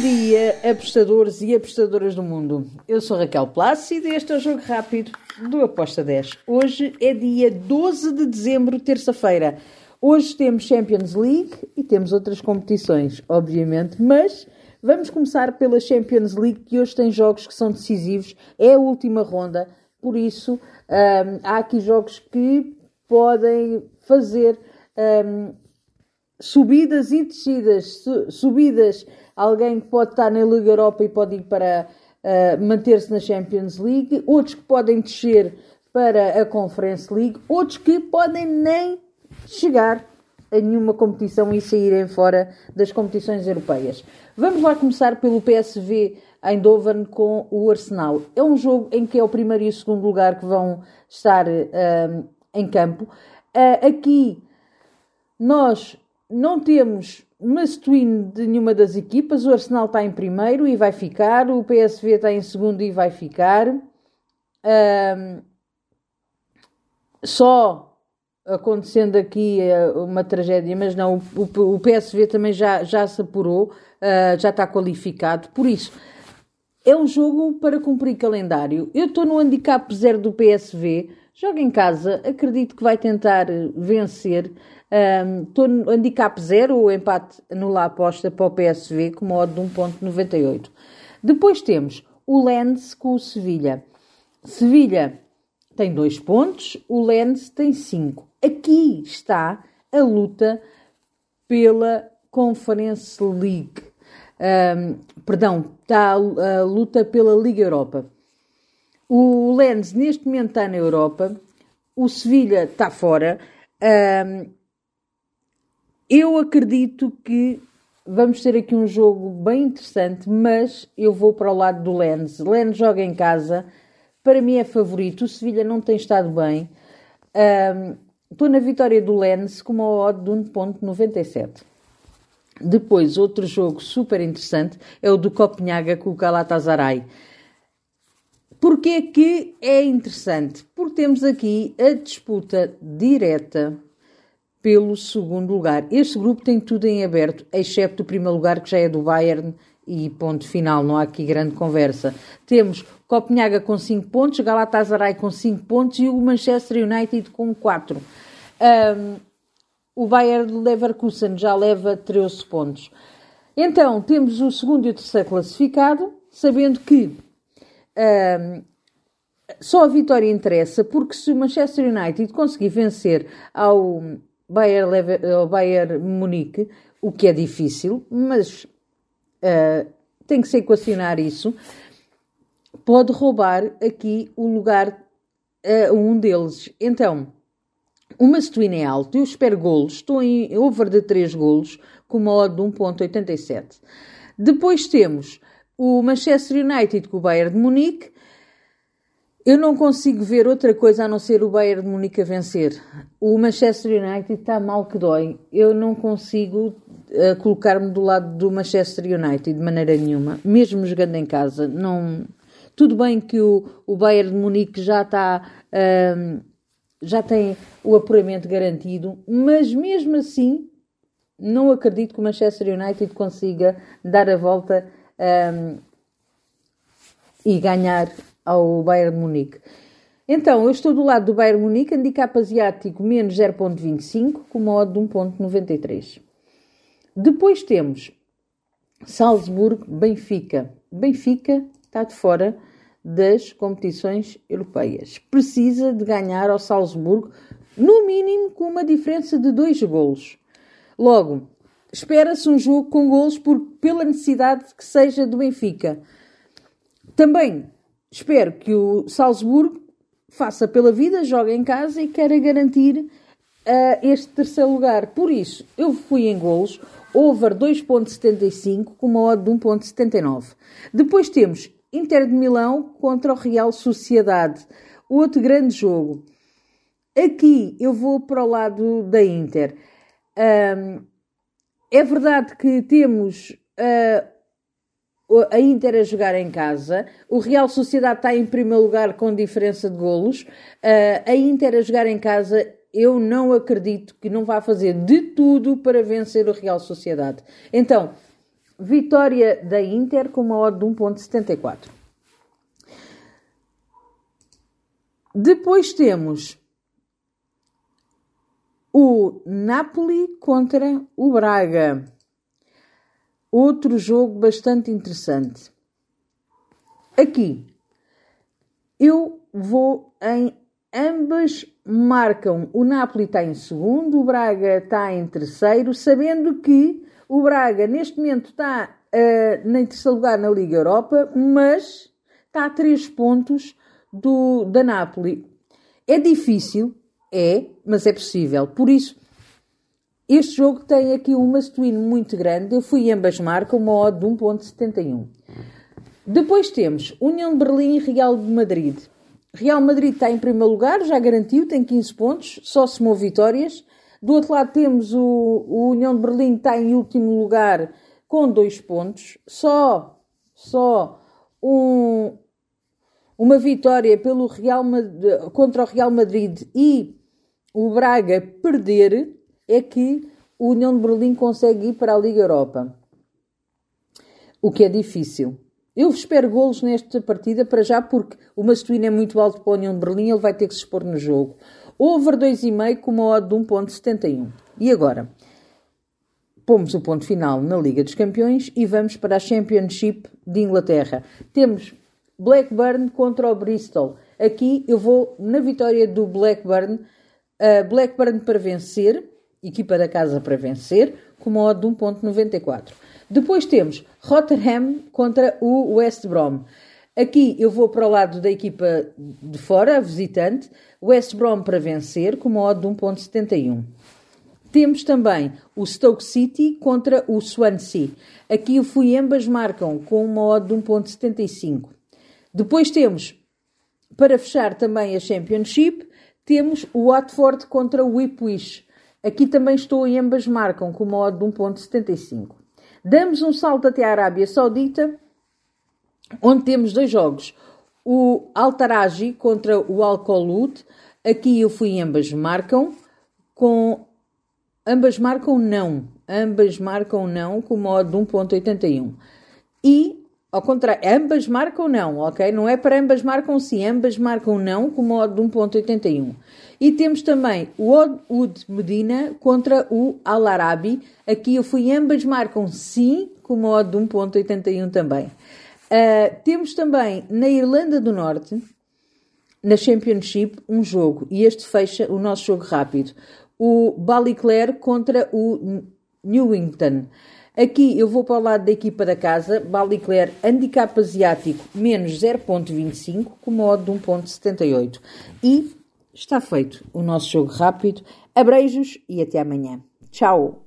dia, apostadores e apostadoras do mundo. Eu sou Raquel Plácido e este é o Jogo Rápido do Aposta 10. Hoje é dia 12 de dezembro, terça-feira. Hoje temos Champions League e temos outras competições, obviamente, mas vamos começar pela Champions League, que hoje tem jogos que são decisivos. É a última ronda, por isso hum, há aqui jogos que podem fazer. Hum, subidas e descidas, subidas, alguém que pode estar na Liga Europa e pode ir para uh, manter-se na Champions League, outros que podem descer para a Conference League, outros que podem nem chegar a nenhuma competição e saírem fora das competições europeias. Vamos lá começar pelo PSV Eindhoven com o Arsenal. É um jogo em que é o primeiro e o segundo lugar que vão estar uh, em campo. Uh, aqui nós não temos must-win de nenhuma das equipas. O Arsenal está em primeiro e vai ficar. O PSV está em segundo e vai ficar. Um, só acontecendo aqui eh, uma tragédia, mas não, o, o PSV também já, já se apurou, uh, já está qualificado. Por isso, é um jogo para cumprir calendário. Eu estou no handicap zero do PSV. Joga em casa, acredito que vai tentar vencer. Estou no handicap 0, o empate nula aposta para o PSV com modo de 1.98. Depois temos o Lens com o Sevilha. Sevilha tem 2 pontos, o Lens tem 5. Aqui está a luta pela Conference League. Um, perdão, está a, luta pela Liga Europa. O Lens neste momento está na Europa, o Sevilha está fora. Um, eu acredito que vamos ter aqui um jogo bem interessante, mas eu vou para o lado do Lens. Lens joga em casa, para mim é favorito. O Sevilha não tem estado bem. Um, estou na vitória do Lens com uma odd de 1.97. Depois, outro jogo super interessante é o do Copenhaga com o Galatasaray. Porquê que é interessante? Porque temos aqui a disputa direta pelo segundo lugar. Este grupo tem tudo em aberto, exceto o primeiro lugar, que já é do Bayern, e ponto final, não há aqui grande conversa. Temos Copenhaga com 5 pontos, Galatasaray com 5 pontos e o Manchester United com 4. Um, o Bayern Leverkusen já leva 13 pontos. Então, temos o segundo e o terceiro classificado, sabendo que um, só a vitória interessa, porque se o Manchester United conseguir vencer ao Bayern, Lever, uh, Bayern Munique, o que é difícil, mas uh, tem que se equacionar isso, pode roubar aqui o lugar a uh, um deles. Então, o Mastuína é alto, eu espero golos, estou em over de 3 golos, com uma odd de 1.87. Depois temos o Manchester United com o Bayern de Munique, eu não consigo ver outra coisa a não ser o Bayern de Munique a vencer. O Manchester United está mal que dói. Eu não consigo uh, colocar-me do lado do Manchester United de maneira nenhuma, mesmo jogando em casa. Não. Tudo bem que o, o Bayern de Munique já está uh, já tem o apuramento garantido, mas mesmo assim não acredito que o Manchester United consiga dar a volta um, e ganhar ao Bayern de Munique. Então, eu estou do lado do Bayern Munique, handicap asiático menos 0.25, com uma de 1.93. Depois temos Salzburgo, Benfica. Benfica está de fora das competições europeias. Precisa de ganhar ao Salzburgo, no mínimo com uma diferença de dois golos. Logo, espera-se um jogo com golos por, pela necessidade que seja do Benfica. Também espero que o Salzburgo faça pela vida, jogue em casa e queira garantir uh, este terceiro lugar. Por isso, eu fui em golos, over 2.75 com uma odd de 1.79. Depois temos Inter de Milão contra o Real Sociedade. Outro grande jogo. Aqui eu vou para o lado da Inter. Um, é verdade que temos uh, a Inter a jogar em casa, o Real Sociedade está em primeiro lugar com diferença de golos, uh, a Inter a jogar em casa, eu não acredito que não vá fazer de tudo para vencer o Real Sociedade. Então, vitória da Inter com uma odd de 1.74. Depois temos o Napoli contra o Braga. Outro jogo bastante interessante. Aqui eu vou em ambas marcam. O Napoli está em segundo, o Braga está em terceiro, sabendo que o Braga neste momento está uh, em terceiro lugar na Liga Europa, mas está a três pontos do, da Napoli. É difícil, é, mas é possível. Por isso, este jogo tem aqui um must muito grande. Eu fui ambas marcam uma odd de 1.71. Depois temos União de Berlim e Real de Madrid. Real Madrid está em primeiro lugar, já garantiu, tem 15 pontos, só somou vitórias. Do outro lado temos o, o União de Berlim, está em último lugar com 2 pontos. Só, só um, uma vitória pelo Real Madrid, contra o Real Madrid e o Braga perder é que o União de Berlim consegue ir para a Liga Europa. O que é difícil. Eu espero golos nesta partida para já, porque o Mastuíno é muito alto para a União de Berlim, ele vai ter que se expor no jogo. Over 2,5 com uma odd de 1,71. E agora? Pomos o ponto final na Liga dos Campeões e vamos para a Championship de Inglaterra. Temos Blackburn contra o Bristol. Aqui eu vou na vitória do Blackburn. Uh, Blackburn para vencer, equipa da casa para vencer, com uma odd de 1.94. Depois temos Rotterdam contra o West Brom. Aqui eu vou para o lado da equipa de fora, a visitante, West Brom para vencer, com uma odd de 1.71. Temos também o Stoke City contra o Swansea. Aqui eu fui ambas marcam com uma odd de 1.75. Depois temos, para fechar também a Championship, temos o Watford contra o Ipswich. Aqui também estou em ambas marcam com uma odd de 1.75. Damos um salto até a Arábia Saudita, onde temos dois jogos. O Altaraji contra o Alcolut. Aqui eu fui ambas marcam com ambas marcam não. Ambas marcam não com modo de 1.81. E ao contrário, ambas marcam não, ok? Não é para ambas marcam sim, ambas marcam não com modo de 1.81. E temos também o Oud Medina contra o Al Arabi. Aqui eu fui ambas marcam sim com modo de 1.81 também. Uh, temos também na Irlanda do Norte, na Championship, um jogo. E este fecha o nosso jogo rápido. O Ballyclare contra o Newington. Aqui eu vou para o lado da equipa da casa, Balicler handicap asiático menos 0.25 com modo de 1.78. E está feito o nosso jogo rápido. Abreijos e até amanhã. Tchau!